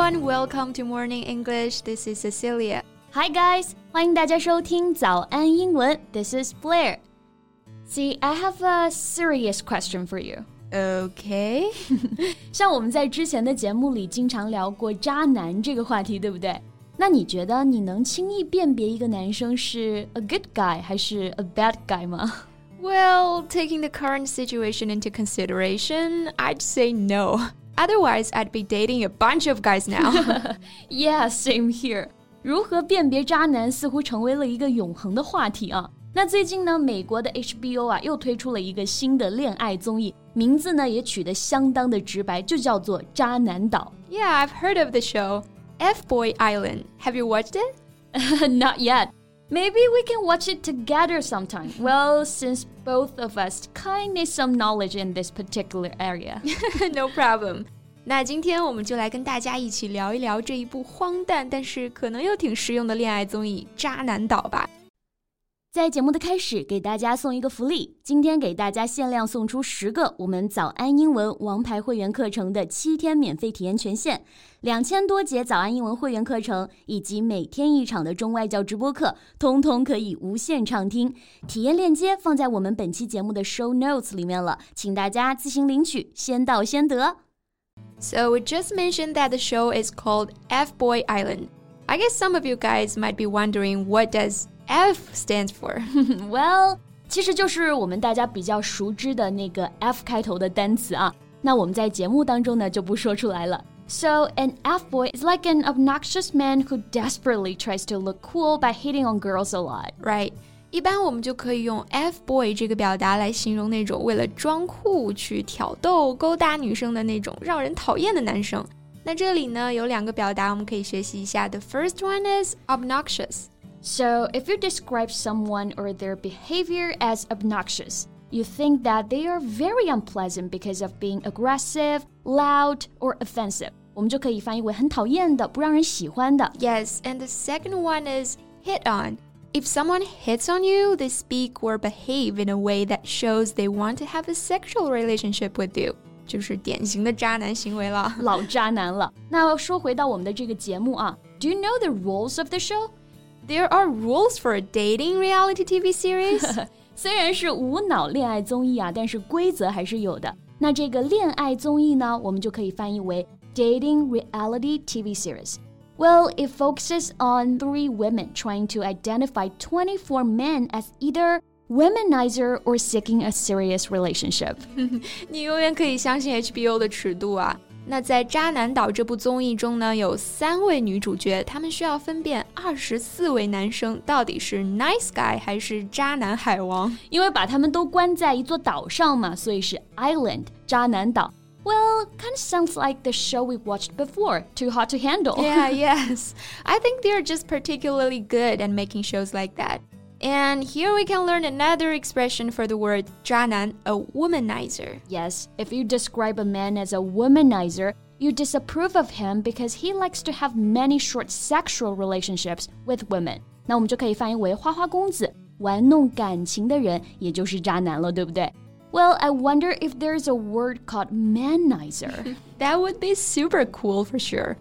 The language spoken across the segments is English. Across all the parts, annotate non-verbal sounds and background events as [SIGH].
everyone, welcome to Morning English. This is Cecilia. Hi guys, 欢迎大家收听早安英文. This is Blair. See, I have a serious question for you. OK，[LAUGHS] 像我们在之前的节目里经常聊过渣男这个话题，对不对？那你觉得你能轻易辨别一个男生是 a good guy 还是 a bad guy 吗？Well, taking the current situation into consideration, I'd say no. Otherwise, I'd be dating a bunch of guys now. [LAUGHS] yeah, same here. 如何辨别渣男似乎成为了一个永恒的话题啊。那最近呢，美国的 HBO 啊又推出了一个新的恋爱综艺，名字呢也取得相当的直白，就叫做《渣男岛》。Yeah, I've heard of the show. F Boy Island. Have you watched it? [LAUGHS] Not yet. Maybe we can watch it together sometime. Well, since both of us kind need some knowledge in this particular area. [LAUGHS] no problem. 那今天我们就来跟大家一起聊一聊这一部荒诞但是可能又挺实用的恋爱综艺《渣男岛》吧。 在节目的开始，给大家送一个福利。今天给大家限量送出十个我们早安英文王牌会员课程的七天免费体验权限，两千多节早安英文会员课程以及每天一场的中外教直播课，通通可以无限畅听。体验链接放在我们本期节目的 show notes 里面了，请大家自行领取，先到先得。So we just mentioned that the show is called F Boy Island. I guess some of you guys might be wondering what does F stands for? [LAUGHS] well，其实就是我们大家比较熟知的那个 F 开头的单词啊。那我们在节目当中呢就不说出来了。So an F boy is like an obnoxious man who desperately tries to look cool by hitting on girls a lot. Right. 一般我们就可以用 F boy 这个表达来形容那种为了装酷去挑逗、勾搭女生的那种让人讨厌的男生。那这里呢有两个表达我们可以学习一下。The first one is obnoxious. So, if you describe someone or their behavior as obnoxious, you think that they are very unpleasant because of being aggressive, loud, or offensive. 我们就可以翻译为很讨厌的、不让人喜欢的。Yes, and the second one is hit on. If someone hits on you, they speak or behave in a way that shows they want to have a sexual relationship with you. 就是典型的渣男行为了，老渣男了。那说回到我们的这个节目啊，Do you know the rules of the show? There are rules for a dating reality TV series. [LAUGHS] 虽然是无脑恋爱综艺啊，但是规则还是有的。那这个恋爱综艺呢，我们就可以翻译为 dating reality TV series. Well, it focuses on three women trying to identify 24 men as either womanizer or seeking a serious relationship. [LAUGHS] [LAUGHS] 你永远可以相信 HBO 的尺度啊。 那在《渣男岛》这部综艺中呢，有三位女主角，她们需要分辨二十四位男生到底是 nice guy 还是渣男海王。因为把他们都关在一座岛上嘛，所以是 island 渣男岛。Well, kind of sounds like the show we watched before, Too Hot to Handle. Yeah, [LAUGHS] yes. I think they're just particularly good at making shows like that. And here we can learn another expression for the word 渣男, a womanizer. Yes, if you describe a man as a womanizer, you disapprove of him because he likes to have many short sexual relationships with women. 那我们就可以翻译为花花公子，玩弄感情的人，也就是渣男了，对不对？Well, I wonder if there's a word called manizer. [LAUGHS] that would be super cool for sure.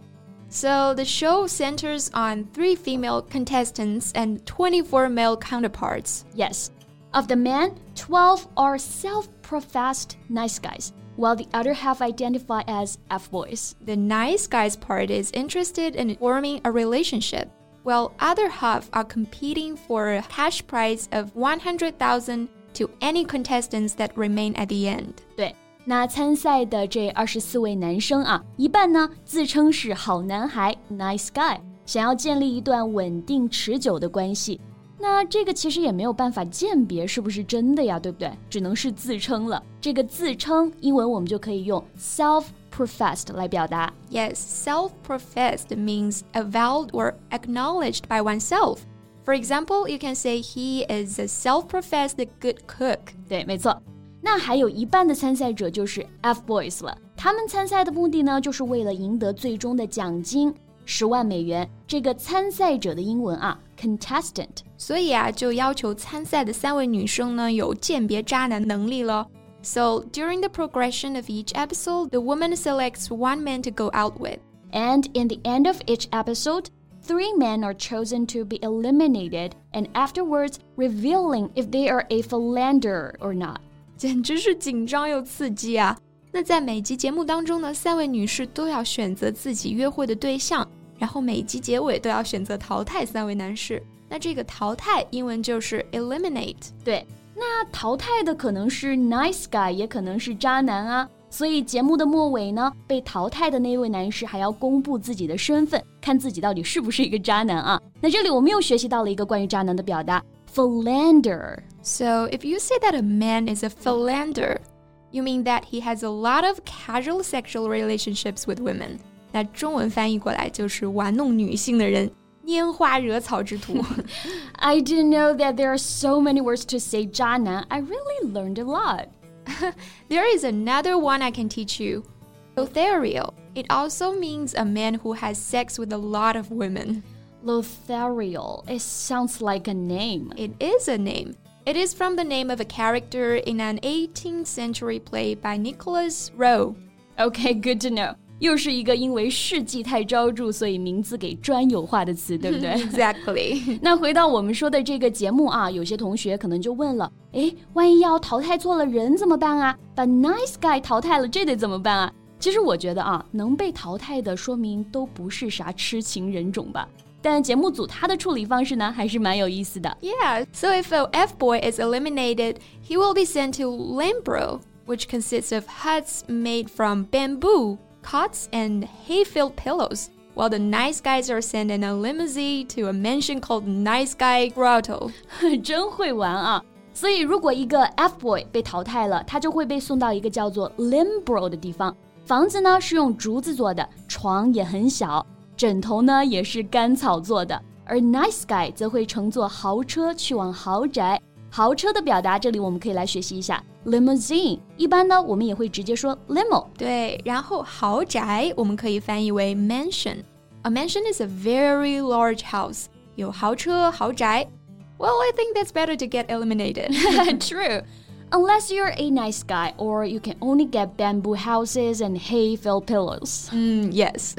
So the show centers on three female contestants and 24 male counterparts. Yes. Of the men, 12 are self professed nice guys, while the other half identify as F boys. The nice guys part is interested in forming a relationship, while other half are competing for a cash prize of 100,000 to any contestants that remain at the end. 对。那参赛的这二十四位男生啊，一半呢自称是好男孩 （nice guy），想要建立一段稳定持久的关系。那这个其实也没有办法鉴别是不是真的呀，对不对？只能是自称了。这个自称，英文我们就可以用 self-professed 来表达。Yes, self-professed means avowed or acknowledged by oneself. For example, you can say he is a self-professed good cook. 对，没错。那还有一半的参赛者就是 F boys 了，他们参赛的目的呢，就是为了赢得最终的奖金十万美元。这个参赛者的英文啊，contestant。所以啊，就要求参赛的三位女生呢，有鉴别渣男能力了。So during the progression of each episode, the woman selects one man to go out with. And in the end of each episode, three men are chosen to be eliminated and afterwards revealing if they are a philanderer or not. 简直是紧张又刺激啊！那在每集节目当中呢，三位女士都要选择自己约会的对象，然后每集结尾都要选择淘汰三位男士。那这个淘汰英文就是 eliminate。对，那淘汰的可能是 nice guy，也可能是渣男啊。所以节目的末尾呢，被淘汰的那位男士还要公布自己的身份，看自己到底是不是一个渣男啊。那这里我们又学习到了一个关于渣男的表达 ，philander。So if you say that a man is a philander, you mean that he has a lot of casual sexual relationships with women. 那中文翻译过来就是玩弄女性的人。拈花惹草之徒。I didn't [LAUGHS] know that there are so many words to say 渣男. I really learned a lot. [LAUGHS] there is another one I can teach you. Lothario. It also means a man who has sex with a lot of women. Lothario. It sounds like a name. It is a name. It is from the name of a character in an 18th century play by Nicholas Rowe. Okay, good to know. 又是一个因为事迹太招住，所以名字给专有化的词，对不对？Exactly。那回到我们说的这个节目啊，有些同学可能就问了：哎，万一要淘汰错了人怎么办啊？把 nice [LAUGHS] [LAUGHS] guy 淘汰了，这得怎么办啊？其实我觉得啊，能被淘汰的，说明都不是啥痴情人种吧。 但节目组它的处理方式呢，还是蛮有意思的。Yeah, so if a F boy is eliminated, he will be sent to Limbro, which consists of huts made from bamboo, cots, and hay-filled pillows. While the nice guys are sent in a limousine to a mansion called Nice Guy Grotto. [LAUGHS] 真会玩啊！所以，如果一个 F boy 被淘汰了，他就会被送到一个叫做 Limbro 的地方。房子呢是用竹子做的，床也很小。枕头呢也是干草做的。而 Nice Guy 则会乘坐豪车去往豪宅。豪车的表达，这里我们可以来学习一下 limousine。一般呢，我们也会直接说 limo。对，然后豪宅我们可以翻译为 mansion。A mansion is a very large house，有豪车、豪宅。Well, I think that's better to get eliminated. [LAUGHS] True. Unless you're a nice guy, or you can only get bamboo houses and hay-filled pillows. 嗯，Yes.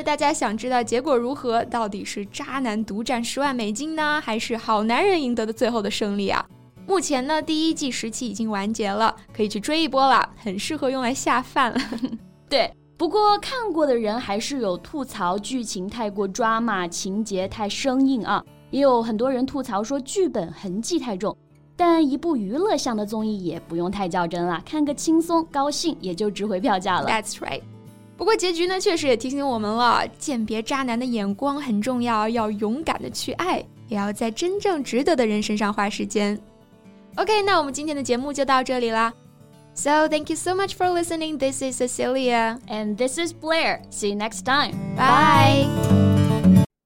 那大家想知道结果如何？到底是渣男独占十万美金呢，还是好男人赢得的最后的胜利啊？目前呢，第一季时期已经完结了，可以去追一波了，很适合用来下饭了。[LAUGHS] 对，不过看过的人还是有吐槽剧情太过抓马，情节太生硬啊，也有很多人吐槽说剧本痕迹太重。但一部娱乐向的综艺也不用太较真了，看个轻松高兴也就值回票价了。That's right。不过结局呢，确实也提醒我们了，鉴别渣男的眼光很重要，要勇敢的去爱，也要在真正值得的人身上花时间。OK，那我们今天的节目就到这里啦。So thank you so much for listening. This is Cecilia and this is Blair. See you next time. Bye.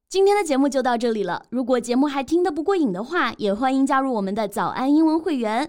今天的节目就到这里了。如果节目还听得不过瘾的话，也欢迎加入我们的早安英文会员。